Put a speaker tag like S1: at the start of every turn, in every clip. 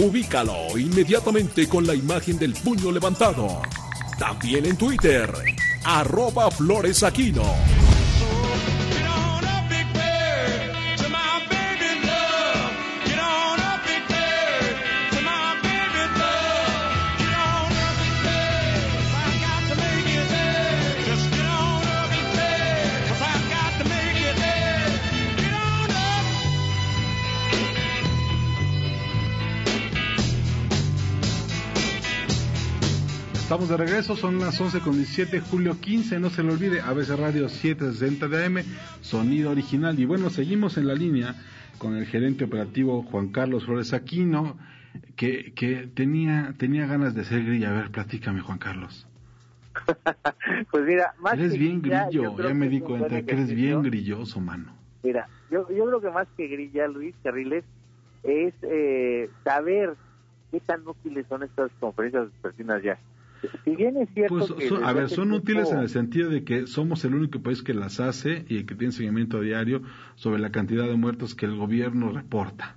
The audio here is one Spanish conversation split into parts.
S1: Ubícalo inmediatamente con la imagen del puño levantado. También en Twitter. Arroba floresaquino.
S2: Estamos de regreso, son las 11 con 17, julio 15, no se le olvide, ABC Radio 760 de AM, sonido original. Y bueno, seguimos en la línea con el gerente operativo Juan Carlos Flores Aquino, que, que tenía, tenía ganas de ser grilla. A ver, platícame, Juan Carlos.
S3: pues mira, más
S2: eres
S3: que
S2: bien
S3: grilla,
S2: grillo, ya me di cuenta que eres bien grilloso, mano.
S3: Mira, yo, yo creo que más que grilla, Luis Carriles, es eh, saber qué tan útiles son estas conferencias vespertinas ya. Si bien es cierto
S2: Pues,
S3: que
S2: son- a ver, son
S3: tiempo-
S2: útiles en el sentido de que somos el único país que las hace y que tiene seguimiento diario sobre la cantidad de muertos que el gobierno reporta,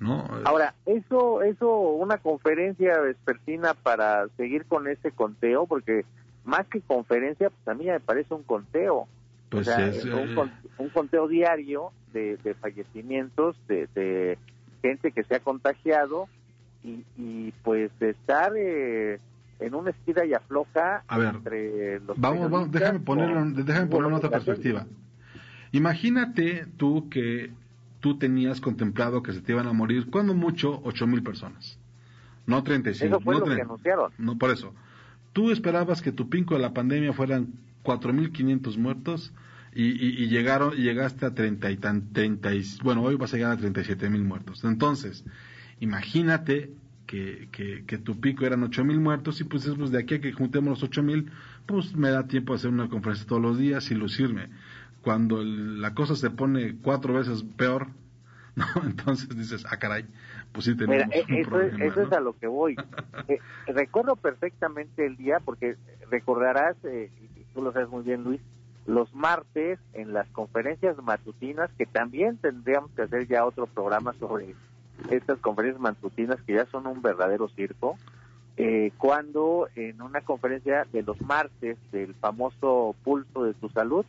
S2: ¿no?
S3: Ahora, eso, eso, una conferencia vespertina para seguir con ese conteo, porque más que conferencia, pues a mí me parece un conteo.
S2: Pues
S3: o sea,
S2: es,
S3: un,
S2: eh,
S3: un conteo diario de, de fallecimientos, de, de gente que se ha contagiado y, y pues de estar eh, en una estira y afloja
S2: A ver,
S3: entre los
S2: Vamos, vamos, déjame ponerlo, déjame ponerlo en otra perspectiva. Imagínate tú que tú tenías contemplado que se te iban a morir, cuando mucho, ocho mil personas. No 35.
S3: Eso fue
S2: no
S3: lo que anunciaron.
S2: No, por eso. Tú esperabas que tu pinco de la pandemia fueran 4.500 muertos y, y, y llegaron y llegaste a 30 y tan, 30 y, bueno, hoy vas a llegar a 37 mil muertos. Entonces, imagínate que, que, que tu pico eran 8 mil muertos y pues, pues de aquí a que juntemos los 8 mil, pues me da tiempo de hacer una conferencia todos los días y lucirme. Cuando el- la cosa se pone cuatro veces peor, ¿no? Entonces dices, ah, caray, pues sí tenemos
S3: Mira, eh,
S2: un
S3: eso, es,
S2: problema.
S3: eso es
S2: ¿no?
S3: a lo que voy. Eh, recuerdo perfectamente el día, porque recordarás, eh, y tú lo sabes muy bien, Luis, los martes en las conferencias matutinas, que también tendríamos que hacer ya otro programa sobre estas conferencias matutinas que ya son un verdadero circo, eh, cuando en una conferencia de los martes del famoso pulso de tu salud,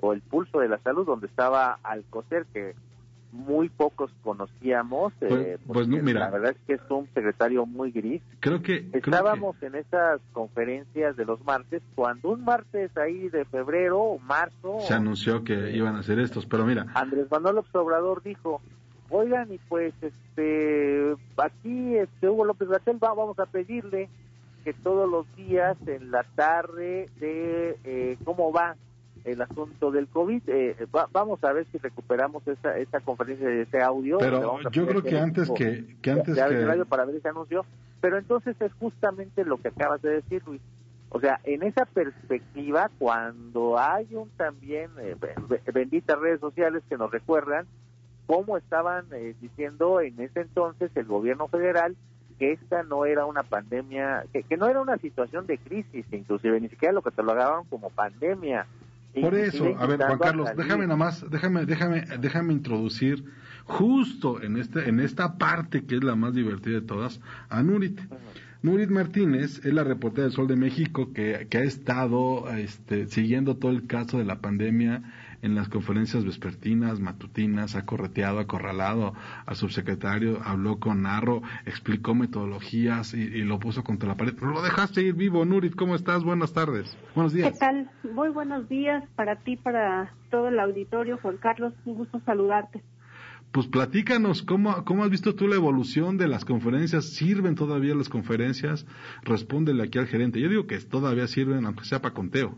S3: o el pulso de la salud, donde estaba Alcocer, que muy pocos conocíamos, eh,
S2: Pues- pues
S3: porque
S2: no, mira.
S3: la verdad es que es un secretario muy gris.
S2: Creo que... creo que-
S3: Estábamos en esas conferencias de los martes, cuando un martes ahí de febrero o marzo,
S2: se anunció que iban a hacer estos, pero mira,
S3: Andrés Manuel Obrador dijo, oigan, y pues este aquí este Hugo López Gatel vamos a pedirle que todos los días en la tarde de eh, cómo va el asunto del COVID, eh, va- vamos a ver si recuperamos esa, esa conferencia de ese audio.
S2: Pero yo creo que
S3: en
S2: antes que, que antes
S3: de ABC
S2: que...
S3: Radio para ver ese anuncio, pero entonces es justamente lo que acabas de decir, Luis. O sea, en esa perspectiva, cuando hay un también eh, be- be- benditas redes sociales que nos recuerdan cómo estaban eh, diciendo en ese entonces el gobierno federal que esta no era una pandemia, que, que no era una situación de crisis, inclusive ni siquiera lo que te lo agarraron como pandemia.
S2: Por eso, a ver, Juan Carlos, déjame nada más, déjame, déjame, déjame introducir justo en este, en esta parte que es la más divertida de todas, a Nurit. Nurit Martínez es la reportera del Sol de México que, que ha estado este, siguiendo todo el caso de la pandemia en las conferencias vespertinas, matutinas, ha correteado, acorralado al subsecretario, habló con Narro, explicó metodologías y, y lo puso contra la pared. Pero lo dejaste ir vivo, Nurit, ¿cómo estás? Buenas tardes. Buenos días.
S4: ¿Qué tal? Muy buenos días para ti, para todo el auditorio, Juan Carlos. Un gusto saludarte.
S2: Pues platícanos, ¿cómo, ¿cómo has visto tú la evolución de las conferencias? ¿Sirven todavía las conferencias? Respóndele aquí al gerente. Yo digo que todavía sirven, aunque sea para conteo.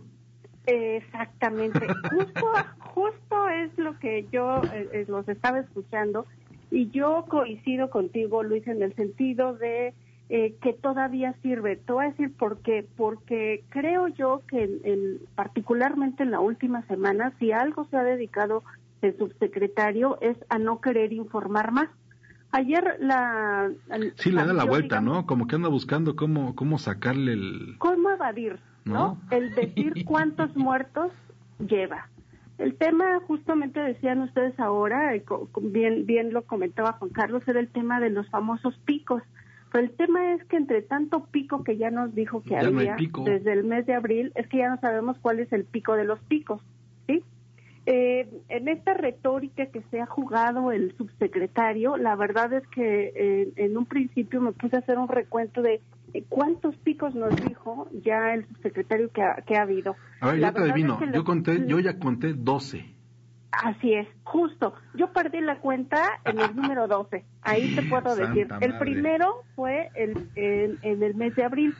S4: Exactamente. Justo, justo es lo que yo eh, eh, los estaba escuchando y yo coincido contigo, Luis, en el sentido de eh, que todavía sirve. Te voy a decir por qué. Porque creo yo que en, particularmente en la última semana, si algo se ha dedicado el subsecretario es a no querer informar más. Ayer la...
S2: Sí, le da la vuelta, ¿no? Como que anda buscando cómo, cómo sacarle el...
S4: Cómo evadir, ¿no? El decir cuántos muertos lleva. El tema, justamente decían ustedes ahora, bien, bien lo comentaba Juan Carlos, era el tema de los famosos picos. Pero el tema es que entre tanto pico que ya nos dijo que había desde el mes de abril, es que ya no sabemos cuál es el pico de los picos, ¿sí? Eh, en esta retórica que se ha jugado el subsecretario, la verdad es que eh, en un principio me puse a hacer un recuento de cuántos picos nos dijo ya el subsecretario que ha, que ha habido.
S2: A ver, yo te adivino, yo, conté, yo ya conté 12.
S4: Así es, justo. Yo perdí la cuenta en el número 12. Ahí te puedo decir. El primero fue el, en el mes de abril.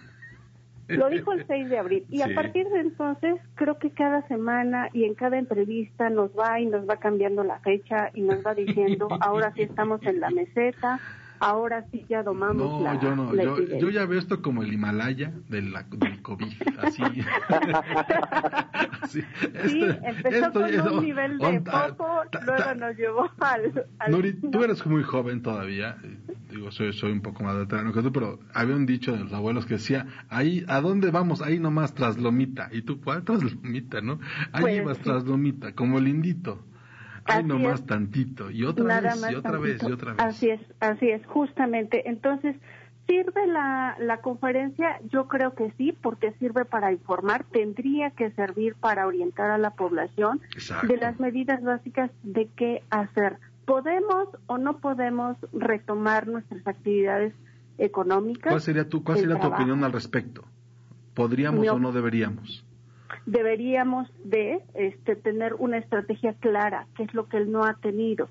S4: Lo dijo el 6 de abril. Y a partir de entonces, creo que cada semana y en cada entrevista nos va y nos va cambiando la fecha y nos va diciendo, ahora sí estamos en la meseta, ahora sí ya domamos
S2: no, yo no, yo, ya veo esto como el Himalaya del COVID, así.
S4: sí, empezó con un nivel de poco, luego nos llevó al...
S2: Nuri, tú eres muy joven todavía, digo, soy, soy un poco más veterano que tú, pero había un dicho de los abuelos que decía, ahí, ¿a dónde vamos? Ahí nomás tras Lomita. ¿Y tú cuál tras Lomita, no? Ahí pues, vas tras Lomita, como lindito. Ahí nomás tantito. Y otra vez, y otra vez, y otra vez.
S4: Así es, así es, justamente. Entonces, ¿Sirve la, la conferencia? Yo creo que sí, porque sirve para informar, tendría que servir para orientar a la población de las medidas básicas de qué hacer. ¿Podemos o no podemos retomar nuestras actividades económicas?
S2: ¿Cuál sería tu, cuál sería tu opinión al respecto? ¿Podríamos o no deberíamos?
S4: Deberíamos de este, tener una estrategia clara, que es lo que él no ha tenido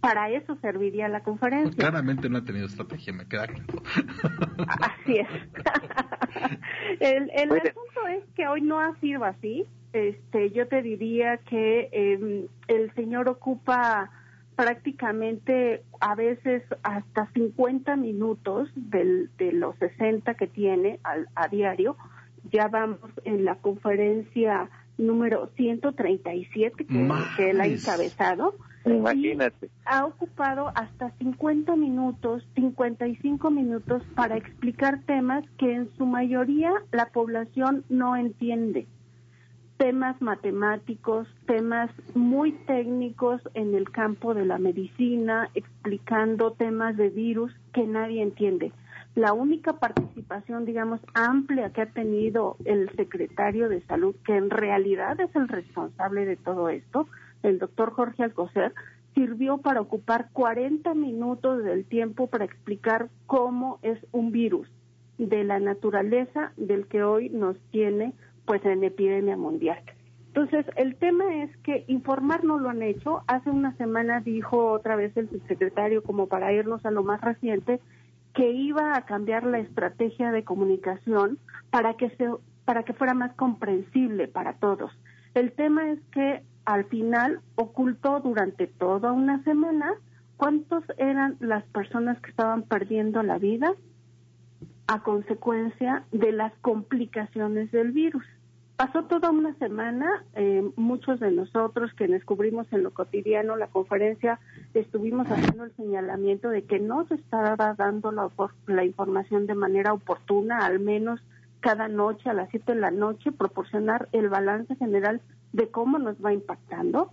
S4: para eso serviría la conferencia.
S2: claramente no ha tenido estrategia, me queda claro.
S4: Así es. el, el asunto es que hoy no ha sido así. Este, yo te diría que em, el señor ocupa prácticamente a veces hasta 50 minutos del, de los 60 que tiene al, a diario. Ya vamos en la conferencia número 137 que, que él ha encabezado
S3: Imagínate.
S4: ha ocupado hasta 50 minutos, 55 minutos para explicar temas que en su mayoría la población no entiende. Temas matemáticos, temas muy técnicos en el campo de la medicina, explicando temas de virus que nadie entiende. La única participación, digamos, amplia que ha tenido el secretario de salud, que en realidad es el responsable de todo esto, el doctor Jorge Alcocer, sirvió para ocupar 40 minutos del tiempo para explicar cómo es un virus de la naturaleza del que hoy nos tiene pues en epidemia mundial. Entonces, el tema es que informar no lo han hecho. Hace una semana dijo otra vez el subsecretario, como para irnos a lo más reciente, que iba a cambiar la estrategia de comunicación para que se para que fuera más comprensible para todos. El tema es que al final ocultó durante toda una semana cuántos eran las personas que estaban perdiendo la vida a consecuencia de las complicaciones del virus. Pasó toda una semana, eh, muchos de nosotros que descubrimos en lo cotidiano la conferencia, estuvimos haciendo el señalamiento de que no se estaba dando la, la información de manera oportuna, al menos cada noche a las 7 de la noche, proporcionar el balance general de cómo nos va impactando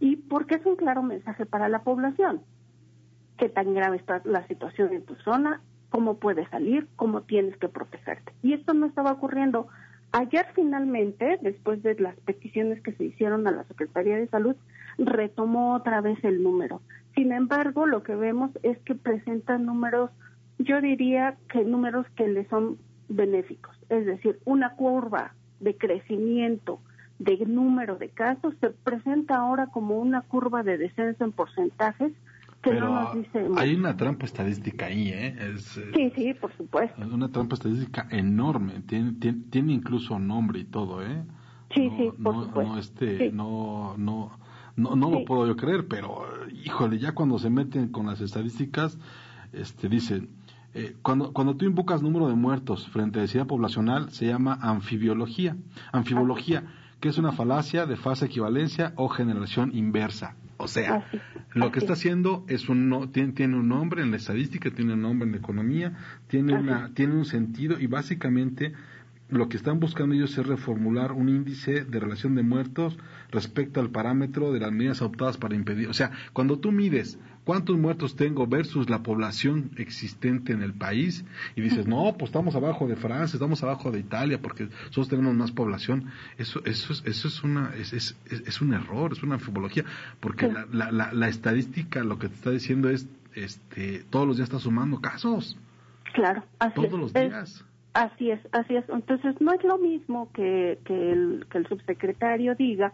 S4: y porque es un claro mensaje para la población. Qué tan grave está la situación en tu zona, cómo puedes salir, cómo tienes que protegerte. Y esto no estaba ocurriendo. Ayer finalmente, después de las peticiones que se hicieron a la Secretaría de Salud, retomó otra vez el número. Sin embargo, lo que vemos es que presenta números, yo diría que números que le son benéficos, es decir, una curva de crecimiento de número de casos se presenta ahora como una curva de descenso en porcentajes que no nos dice
S2: hay una trampa estadística ahí, ¿eh?
S4: sí, sí, por supuesto.
S2: Es una trampa estadística enorme, tiene, tiene, incluso nombre y todo, ¿eh?
S4: Sí, sí, por supuesto.
S2: No, este, no, no, no, no lo puedo yo creer, pero híjole, ya cuando se meten con las estadísticas, este, dicen, Eh, cuando, cuando tú invocas número de muertos frente a densidad poblacional, se llama anfibiología. Anfibología, que es una falacia de fase equivalencia o generación inversa. O sea, lo que está haciendo es un tiene, tiene, un nombre en la estadística, tiene un nombre en la economía, tiene una tiene un sentido y básicamente lo que están buscando ellos es reformular un índice de relación de muertos respecto al parámetro de las medidas adoptadas para impedir. O sea, cuando tú mides cuántos muertos tengo versus la población existente en el país y dices, no, pues estamos abajo de Francia, estamos abajo de Italia porque nosotros tenemos más población, eso, eso, es, eso es, una, es, es, es un error, es una anfibología, porque la, la, la, estadística lo que te está diciendo es, este, todos los días está sumando casos.
S4: Claro, así
S2: todos los días.
S4: Así es, así es. Entonces, no es lo mismo que, que, el, que el subsecretario diga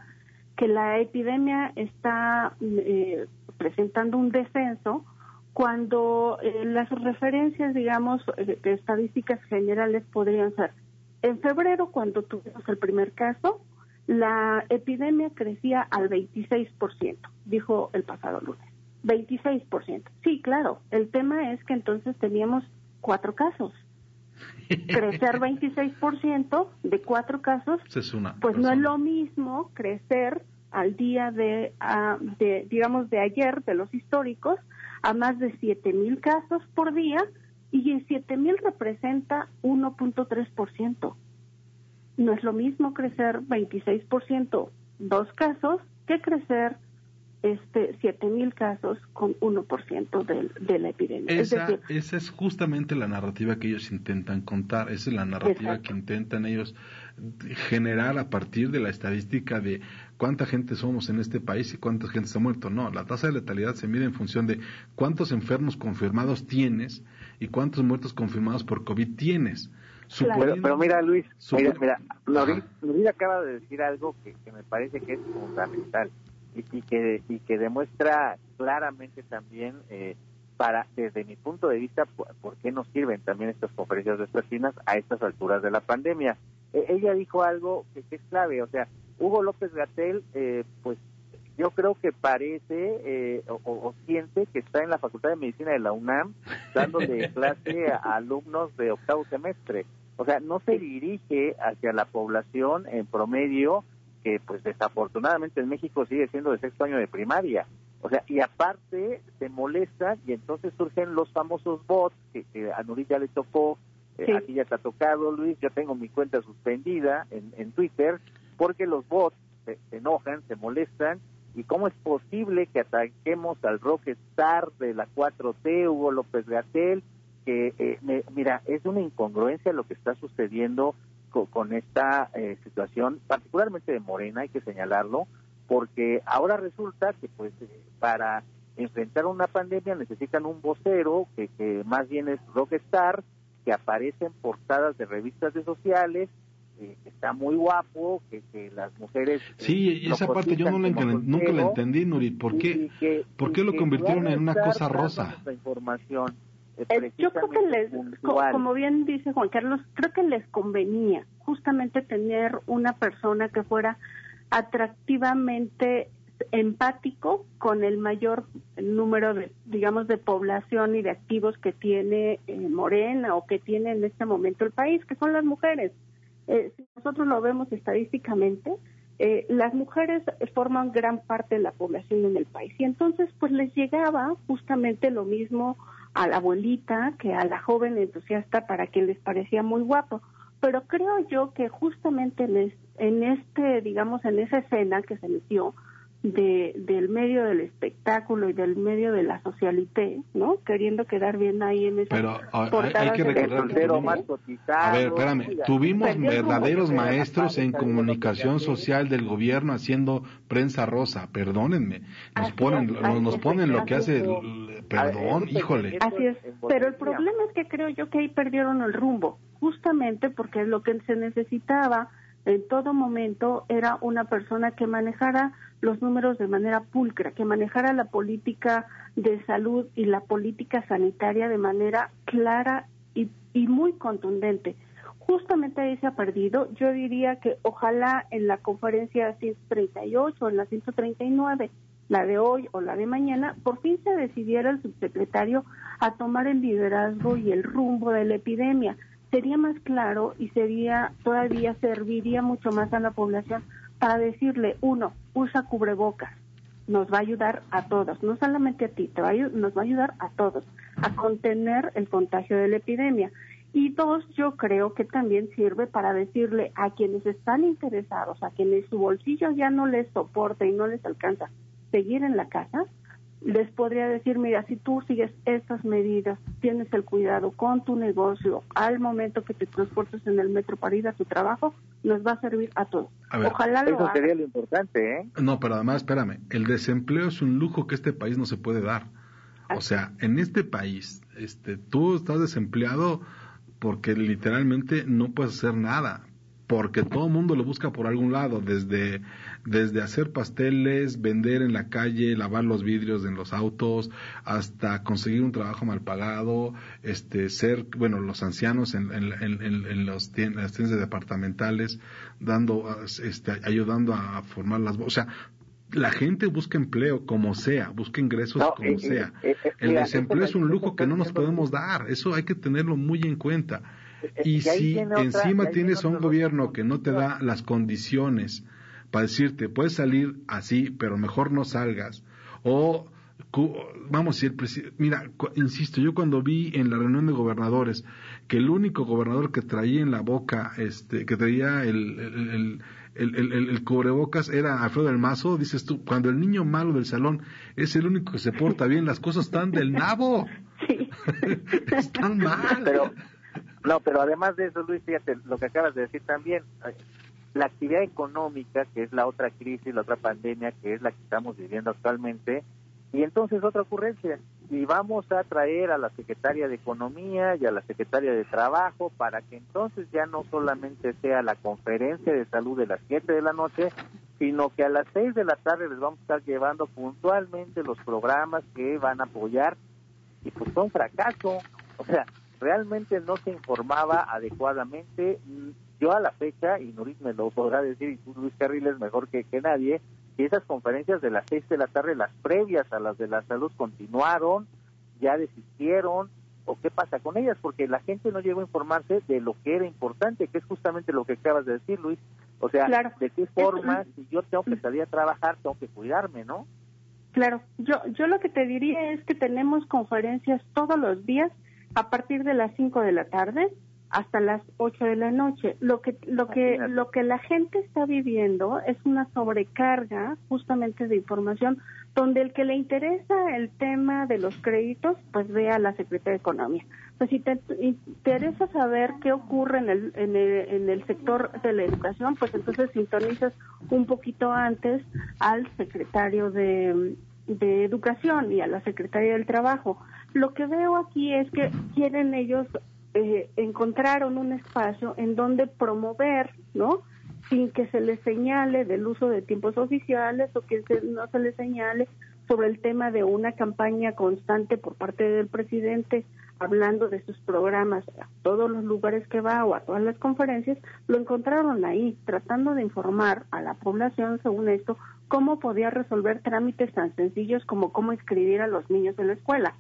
S4: que la epidemia está eh, presentando un descenso cuando eh, las referencias, digamos, eh, estadísticas generales podrían ser, en febrero, cuando tuvimos el primer caso, la epidemia crecía al 26%, dijo el pasado lunes. 26%. Sí, claro. El tema es que entonces teníamos cuatro casos crecer 26% de cuatro casos, pues no es lo mismo crecer al día de, de, digamos, de ayer, de los históricos, a más de 7 mil casos por día, y en 7 mil representa 1.3%. No es lo mismo crecer 26% dos casos que crecer este siete mil casos con 1% de, de la epidemia.
S2: Esa es, esa es justamente la narrativa que ellos intentan contar, esa es la narrativa que intentan ellos generar a partir de la estadística de cuánta gente somos en este país y cuánta gente se ha muerto. No, la tasa de letalidad se mide en función de cuántos enfermos confirmados tienes y cuántos muertos confirmados por COVID tienes.
S3: Pero, mira, Luis, mira, mira acaba de decir algo que me parece que es fundamental y, que, y que demuestra claramente también, eh, para desde mi punto de vista, por, qué nos sirven también estas conferencias vespertinas a estas alturas de la pandemia. E, ella dijo algo que, es clave, o sea, Hugo López Gatel, eh, pues yo creo que parece eh, o, siente que está en la Facultad de Medicina de la UNAM dándole clase a alumnos de octavo semestre. O sea, no se dirige hacia la población en promedio que pues desafortunadamente en México sigue siendo de sexto año de primaria. O sea, y aparte se molesta y entonces surgen los famosos bots que, a Nurit ya le tocó, eh, aquí ya te ha tocado Luis, yo tengo mi cuenta suspendida en, en Twitter porque los bots se, enojan, se molestan. Y cómo es posible que ataquemos al rockstar de la 4T, Hugo López Gatel, que eh, mira, es una incongruencia lo que está sucediendo con, esta eh, situación, particularmente de Morena, hay que señalarlo, porque ahora resulta que pues eh, para enfrentar una pandemia necesitan un vocero que, que más bien es rockstar, que aparece en portadas de revistas de sociales, eh, que está muy guapo, que, que las mujeres...
S2: Sí, y esa parte yo no la nunca la entendí, Nuri, ¿por qué, ¿por qué lo convirtieron en una cosa rosa?
S3: información
S4: eh, yo creo que les, como bien dice Juan Carlos, creo que les convenía justamente tener una persona que fuera atractivamente empático con el mayor número de, digamos, de población y de activos que tiene eh, Morena o que tiene en este momento el país, que son las mujeres. Eh, si nosotros lo vemos estadísticamente, las mujeres forman gran parte de la población en el país y entonces pues les llegaba justamente lo mismo a la abuelita que a la joven entusiasta para quien les parecía muy guapo. Pero creo yo que justamente en, este, digamos, en esa escena que se metió de, del medio del espectáculo y del medio de la socialité, ¿no? Queriendo quedar bien ahí en esa
S2: Pero hay, que recordar que tuvimos, a ver, espérame, tuvimos verdaderos maestros en comunicación social del gobierno haciendo prensa rosa, perdónenme, nos ponen, nos, ponen lo que hace, perdón, híjole.
S4: Así es, pero el problema es que creo yo que ahí perdieron el rumbo, justamente porque lo que se necesitaba en todo momento era una persona que manejara los números de manera pulcra, que manejara la política de salud y la política sanitaria de manera clara y, y muy contundente. Justamente ahí se ha perdido. Yo diría que ojalá en la conferencia 138 o en la 139 la de hoy o la de mañana, por fin se decidiera el subsecretario a tomar el liderazgo y el rumbo de la epidemia. Sería más claro y sería todavía serviría mucho más a la población para decirle, uno, usa cubrebocas, nos va a ayudar a todos, no solamente a ti, te va nos va a ayudar a todos a contener el contagio de la epidemia. Y dos, yo creo que también sirve para decirle a quienes están interesados, a quienes su bolsillo ya no les soporta y no les alcanza seguir en la casa, les podría decir, mira, si tú sigues estas medidas, tienes el cuidado con tu negocio al momento que te transportes en el metro para ir a tu trabajo, nos va a servir a todos.
S3: Ojalá lo Eso sería lo importante, ¿eh?
S2: No, pero además, espérame, el desempleo es un lujo que este país no se puede dar. O sea, en este país, este, tú estás desempleado porque literalmente no puedes hacer nada, porque todo el mundo lo busca por algún lado, desde, desde hacer pasteles, vender en la calle, lavar los vidrios en los autos, hasta conseguir un trabajo mal pagado, este, ser, bueno, los ancianos en, en, en, los las tiendas departamentales, dando, este, ayudando a formar las, o sea, la gente busca empleo como sea, busca ingresos como eh, sea. Eh, eh, el desempleo es un lujo que no nos podemos dar, eso hay que tenerlo muy en cuenta. Y si encima tienes a un gobierno que no te da las condiciones para decirte, puedes salir así, pero mejor no salgas, o vamos a decir, mira, insisto, yo cuando vi en la reunión de gobernadores que el único gobernador que traía en la boca, este, que traía el el, el, el, cubrebocas era Alfredo del Mazo, dices tú, cuando el niño malo del salón es el único que se porta bien, las cosas están del nabo. Están mal.
S3: Pero, no, pero además de eso, Luis, fíjate, lo que acabas de decir también, la actividad económica, que es la otra crisis, la otra pandemia, que es la que estamos viviendo actualmente, y entonces otra ocurrencia, y vamos a traer a la secretaria de Economía y a la secretaria de Trabajo para que entonces ya no solamente sea la conferencia de salud de las 7 de la noche, sino que a las 6 de la tarde les vamos a estar llevando puntualmente los programas que van a apoyar y pues un fracaso. O sea, realmente no se informaba adecuadamente. Yo a la fecha, y Nuris me lo podrá decir, y tú Luis Carriles mejor que, que nadie, y esas conferencias de las seis de la tarde, las previas a las de la salud, continuaron, ya desistieron, o qué pasa con ellas, porque la gente no llegó a informarse de lo que era importante, que es justamente lo que acabas de decir, Luis. O sea, de qué forma, si yo tengo que salir a trabajar, tengo que cuidarme, ¿no?
S4: Claro, yo, yo lo que te diría es que tenemos conferencias todos los días a partir de las cinco de la tarde hasta las 8 de la noche. Lo que lo que lo que la gente está viviendo es una sobrecarga justamente de información donde el que le interesa el tema de los créditos, pues vea a la Secretaría de Economía. Pues si te interesa saber qué ocurre en el, en el, en el sector de la educación, pues entonces sintonizas un poquito antes al secretario de, de Educación y a la Secretaría del Trabajo. Lo que veo aquí es que quieren ellos eh, encontraron un espacio en donde promover, ¿no? Sin que se les señale del uso de tiempos oficiales o que no se les señale sobre el tema de una campaña constante por parte del presidente hablando de sus programas a todos los lugares que va o a todas las conferencias, lo encontraron ahí, tratando de informar a la población, según esto, cómo podía resolver trámites tan sencillos como cómo inscribir a los niños en la escuela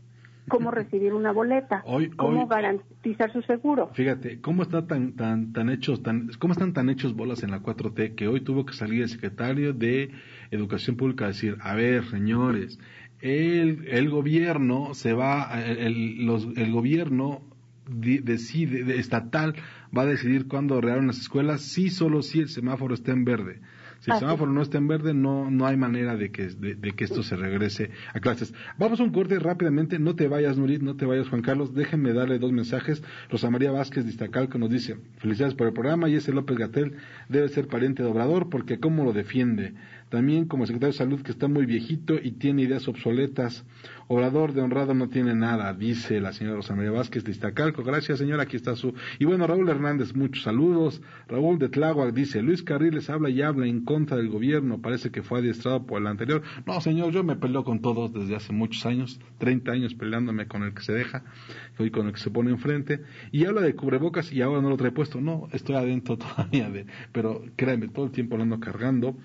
S4: cómo recibir una boleta, cómo garantizar su seguro.
S2: Fíjate, cómo está tan tan tan hechos tan cómo están tan hechos bolas en la 4T que hoy tuvo que salir el secretario de Educación Pública a decir, "A ver, señores, el, el gobierno se va el, los, el gobierno decide estatal va a decidir cuándo reabren las escuelas si solo si el semáforo está en verde." Si el semáforo no está en verde, no, no hay manera de que, de, que esto se regrese a clases. Vamos a un corte rápidamente. No te vayas, Nurit, no te vayas, Juan Carlos. Déjenme darle dos mensajes. Rosa María Vázquez de Iztacalco nos dice, felicidades por el programa. Y ese López Gatel debe ser pariente de Obrador porque cómo lo defiende. También como secretario de Salud que está muy viejito y tiene ideas obsoletas. Obrador de honrado no tiene nada, dice la señora Rosa María Vázquez de Iztacalco. Gracias, señora, aquí está su... Y bueno, Raúl Hernández, muchos saludos. Raúl de Tláhuac dice, Luis Carriles habla y habla en contra del gobierno, parece que fue adiestrado por el anterior. No, señor, yo me peleo con todos desde hace muchos años, 30 años peleándome con el que se deja y con el que se pone enfrente. Y habla de cubrebocas y ahora no lo trae puesto. No, estoy adentro todavía de... Pero créeme, todo el tiempo lo ando cargando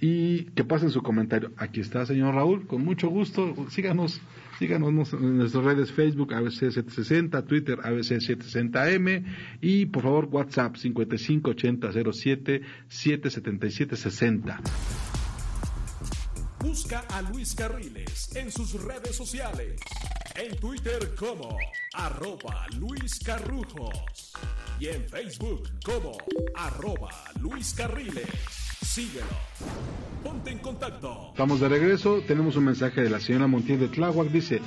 S2: y que pasen su comentario. Aquí está, señor Raúl, con mucho gusto. Síganos, síganos en nuestras redes Facebook ABC760, Twitter ABC760M y por favor WhatsApp 558007 77760.
S1: Busca a Luis Carriles en sus redes sociales. En Twitter como arroba Luis Carrujos. Y en Facebook como arroba Luis Carriles. Síguelo. Ponte en contacto.
S2: Estamos de regreso. Tenemos un mensaje de la señora Montiel de Tláhuac. Dice,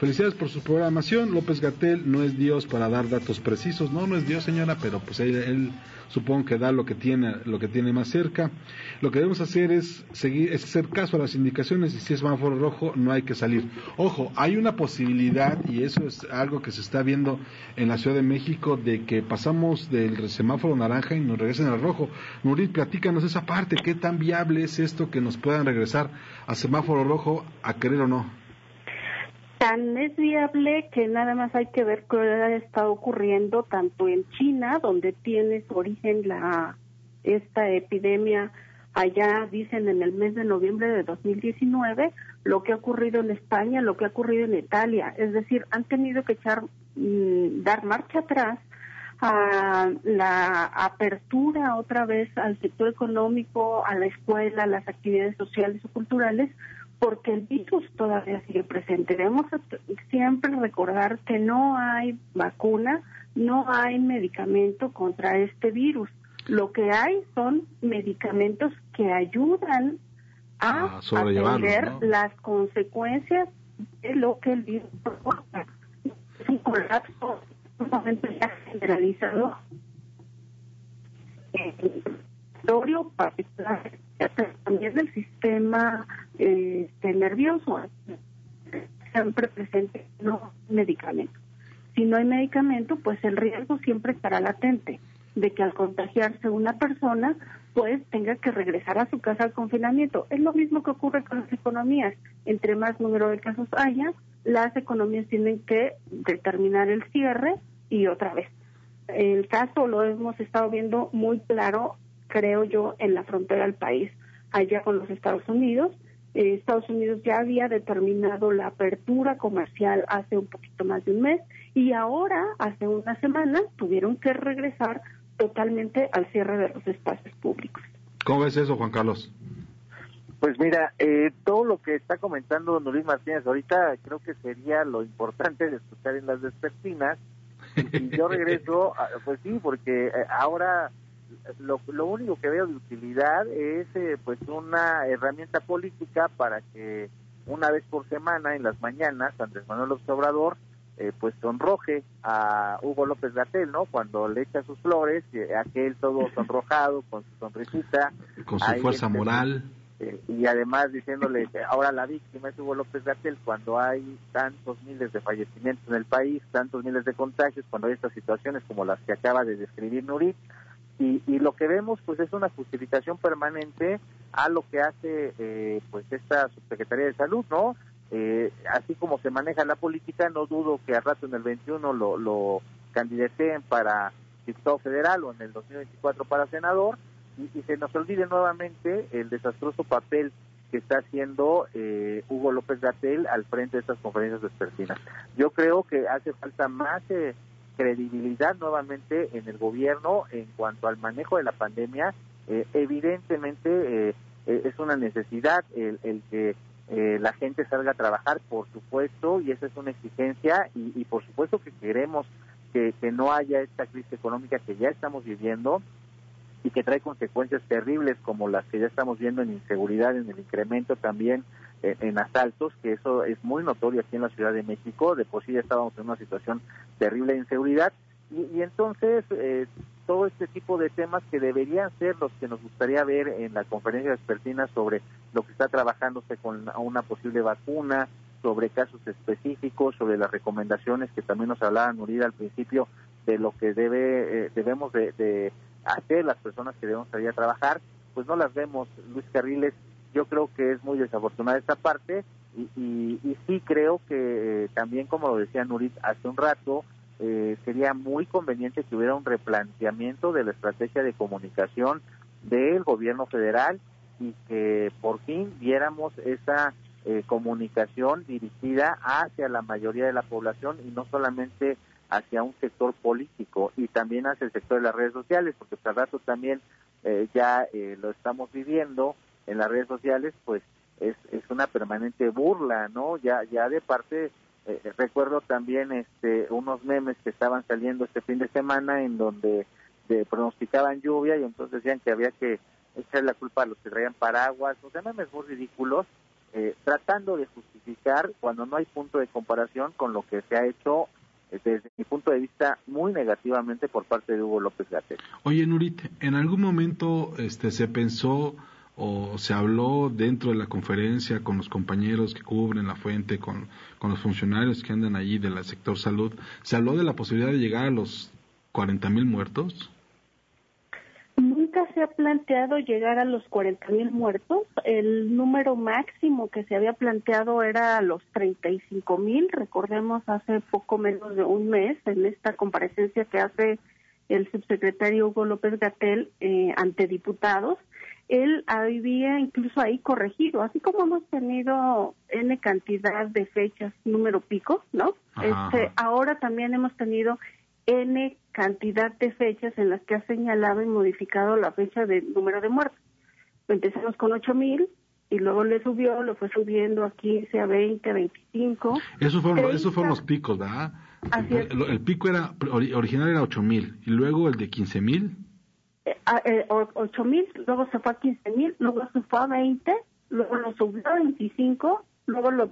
S2: felicidades por su programación. López Gatel no es Dios para dar datos precisos. No, no es Dios, señora, pero pues él supongo que da lo que tiene, lo que tiene más cerca. Lo que debemos hacer es seguir, es hacer caso a las indicaciones y si es semáforo rojo no hay que salir. Ojo, hay una posibilidad y eso es algo que se está viendo en la Ciudad de México de que pasamos del semáforo naranja y nos regresen al rojo. Nurit, platícanos esa parte, qué tan viable es esto que nos puedan regresar a semáforo rojo a querer o no
S4: tan es viable que nada más hay que ver qué está ocurriendo tanto en China, donde tiene su origen la esta epidemia allá dicen en el mes de noviembre de 2019, lo que ha ocurrido en España, lo que ha ocurrido en Italia, es decir, han tenido que echar mm, dar marcha atrás a la apertura otra vez al sector económico, a la escuela, a las actividades sociales o culturales, porque el virus todavía sigue presente. Debemos siempre recordar que no hay vacuna, no hay medicamento contra este virus. Lo que hay son medicamentos que ayudan a ah, atender las consecuencias de lo que el virus provoca. Es un colapso, un momento ya generalizado. Eh, particular también del sistema este, nervioso. Siempre presente no medicamento. Si no hay medicamento pues el riesgo siempre estará latente de que al contagiarse una persona pues tenga que regresar a su casa al confinamiento. Es lo mismo que ocurre con las economías. Entre más número de casos haya las economías tienen que determinar el cierre y otra vez. El caso lo hemos estado viendo muy claro creo yo, en la frontera del país, allá con los Estados Unidos. Eh, Estados Unidos ya había determinado la apertura comercial hace un poquito más de un mes y ahora, hace una semana, tuvieron que regresar totalmente al cierre de los espacios públicos.
S2: ¿Cómo ves eso, Juan Carlos?
S3: Pues mira, eh, todo lo que está comentando don Luis Martínez ahorita creo que sería lo importante de escuchar en las despertinas. Y yo regreso, pues sí, porque eh, ahora lo, lo único que veo de utilidad es eh, pues una herramienta política para que una vez por semana en las mañanas Andrés Manuel Obrador eh, pues sonroje a Hugo López Gatel, ¿no? Cuando le echa sus flores, eh, aquel todo sonrojado, con su sonrisita.
S2: Con su fuerza moral.
S3: Eh, y además diciéndole ahora la víctima es Hugo López Gatel cuando hay tantos miles de fallecimientos en el país, tantos miles de contagios, cuando hay estas situaciones como las que acaba de describir Nurit, y, lo que vemos pues es una justificación permanente a lo que hace eh, pues esta subsecretaría de salud no eh, así como se maneja la política no dudo que al rato en el 21 lo, lo candidateen para diputado federal o en el 2024 para senador y, se nos olvide nuevamente el desastroso papel que está haciendo eh, Hugo López Gatel al frente de estas conferencias vespertinas. Yo creo que hace falta más eh, credibilidad nuevamente en el gobierno en cuanto al manejo de la pandemia. Eh, evidentemente eh, eh, es una necesidad el, que la gente salga a trabajar, por supuesto, y esa es una exigencia, y, y por supuesto que queremos que, que, no haya esta crisis económica que ya estamos viviendo y que trae consecuencias terribles como las que ya estamos viendo en inseguridad, en el incremento también en, asaltos, que eso es muy notorio aquí en la Ciudad de México, de por sí ya estábamos en una situación terrible inseguridad, y, entonces eh, todo este tipo de temas que deberían ser los que nos gustaría ver en la conferencia de expertinas sobre lo que está trabajándose con una posible vacuna, sobre casos específicos, sobre las recomendaciones que también nos hablaba Nurida al principio de lo que debe eh, debemos de, de, hacer las personas que debemos salir a trabajar, pues no las vemos. Luis Carriles yo creo que es muy desafortunada esta parte y, y, sí creo que eh, también, como lo decía Nurit hace un rato, eh, sería muy conveniente que hubiera un replanteamiento de la estrategia de comunicación del gobierno federal y que por fin viéramos esa eh, comunicación dirigida hacia la mayoría de la población y no solamente hacia un sector político y también hacia el sector de las redes sociales, porque al rato también eh, ya eh, lo estamos viviendo en las redes sociales, pues es, es una permanente burla, ¿no? Ya ya de parte recuerdo también este unos memes que estaban saliendo este fin de semana en donde pronosticaban lluvia y entonces decían que había que echar la culpa a los que traían paraguas, o sea, memes muy ridículos, eh, tratando de justificar cuando no hay punto de comparación con lo que se ha hecho eh, desde mi punto de vista muy negativamente por parte de Hugo López Gatel.
S2: Oye, Nurit, ¿en algún momento este se pensó o se habló dentro de la conferencia con los compañeros que cubren la fuente, con, con los funcionarios que andan allí del sector salud, se habló de la posibilidad de llegar a los 40 mil muertos?
S4: Nunca se ha planteado llegar a los 40 mil muertos. El número máximo que se había planteado era los 35 mil. Recordemos hace poco menos de un mes en esta comparecencia que hace el subsecretario Hugo López Gatel eh, ante diputados. Él había incluso ahí corregido, así como hemos tenido N cantidad de fechas, número pico, ¿no? Este, ahora también hemos tenido N cantidad de fechas en las que ha señalado y modificado la fecha del número de muertos. Empezamos con 8 mil y luego le subió, lo fue subiendo a 15, a 20, a 25.
S2: Esos fueron, esos fueron los picos, ¿verdad? Así es. El, pico era original era 8 mil y luego el de 15 mil.
S4: Eh, ah, eh, 8 mil, luego se fue a 15 mil, luego se fue a 20, luego lo subió a 25, luego lo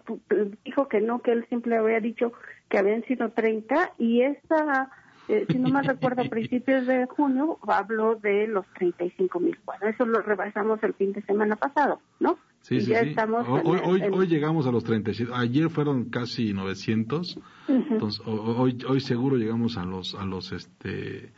S4: dijo que no, que él siempre había dicho que habían sido 30 y esa eh, si no me recuerdo, a principios de junio habló de los 35 mil. Bueno, eso lo rebasamos el fin de semana pasado, ¿no?
S2: Sí, sí, sí. hoy, hoy, llegamos a los 37. Ayer fueron casi 900. Entonces, hoy, hoy seguro llegamos a los, a los este,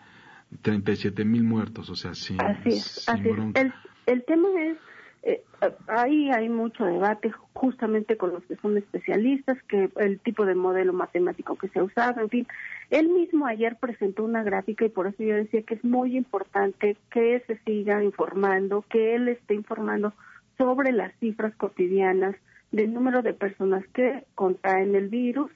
S2: 37 mil muertos. O sea, sí.
S4: Así es. Así El, el tema es eh, ahí hay mucho debate justamente con los que son especialistas, que el tipo de modelo matemático que se ha usado, en fin. Él mismo ayer presentó una gráfica y por eso yo decía que es muy importante que se siga informando, que él esté informando sobre las cifras cotidianas del número de personas que contraen el virus,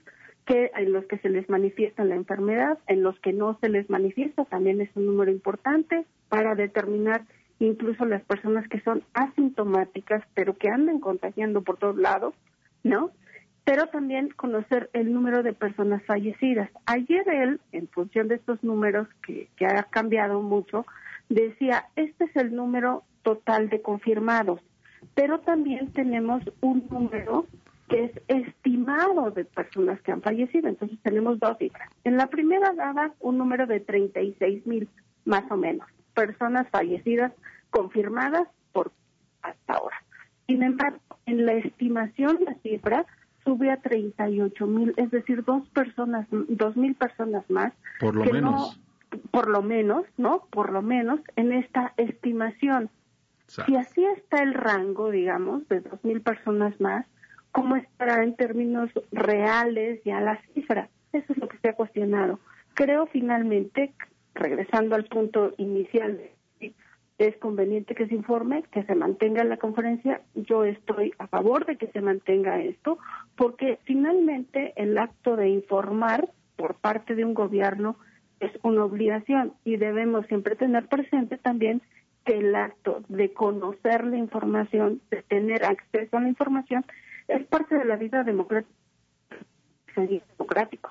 S4: que en los que se les manifiesta la enfermedad, en los que no se les manifiesta, también es un número importante para determinar incluso las personas que son asintomáticas, pero que andan contagiando por todos lados, ¿no? Pero también conocer el número de personas fallecidas. Ayer él, en función de estos números que, que ha cambiado mucho, decía, este es el número total de confirmados, pero también tenemos un número que es estimado de personas que han fallecido. Entonces tenemos dos cifras. En la primera daba un número de 36 mil, más o menos personas fallecidas confirmadas por hasta ahora. Sin embargo, en la estimación la cifra sube a 38 mil, es decir, dos personas, dos mil personas más.
S2: Por lo menos.
S4: por lo menos, ¿no? Por lo menos en esta estimación. Si así está el rango, digamos, de dos mil personas más, ¿cómo estará en términos reales ya la cifra? Eso es lo que se ha cuestionado. Creo finalmente regresando al punto inicial, es conveniente que se informe, que se mantenga la conferencia. Yo estoy a favor de que se mantenga esto, porque finalmente el acto de informar por parte de un gobierno es una obligación y debemos siempre tener presente también que el acto de conocer la información, de tener acceso a la información, es parte de la vida democrática. democrático.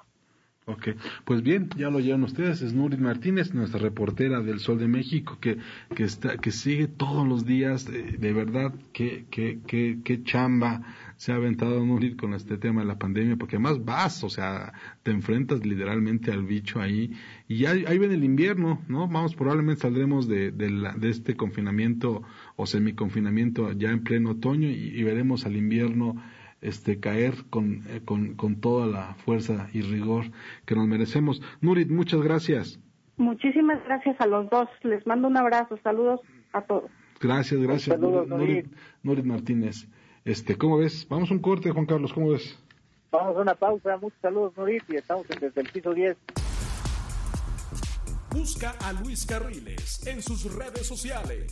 S2: Ok, pues bien, ya lo llevan ustedes, es Nurit Martínez, nuestra reportera del Sol de México, que, que, está, que sigue todos los días, de, verdad, qué, qué, qué, qué chamba se ha aventado Nurit con este tema de la pandemia, porque además vas, o sea, te enfrentas literalmente al bicho ahí, y ya, ahí viene el invierno, ¿no? Vamos, probablemente saldremos de, de, de este confinamiento o semiconfinamiento ya en pleno otoño y veremos al invierno este, caer con, eh, con, con, toda la fuerza y rigor que nos merecemos. Nurit, muchas gracias.
S4: Muchísimas gracias a los dos. Les mando un abrazo. Saludos a todos.
S2: Gracias, gracias. Nurit, Nurit, Martínez. Este, ¿Cómo ves? Vamos a un corte, Juan Carlos. ¿Cómo ves?
S3: Vamos a una pausa. Muchos saludos, Nurit. Y estamos desde el piso 10.
S1: Busca a Luis Carriles en sus redes sociales.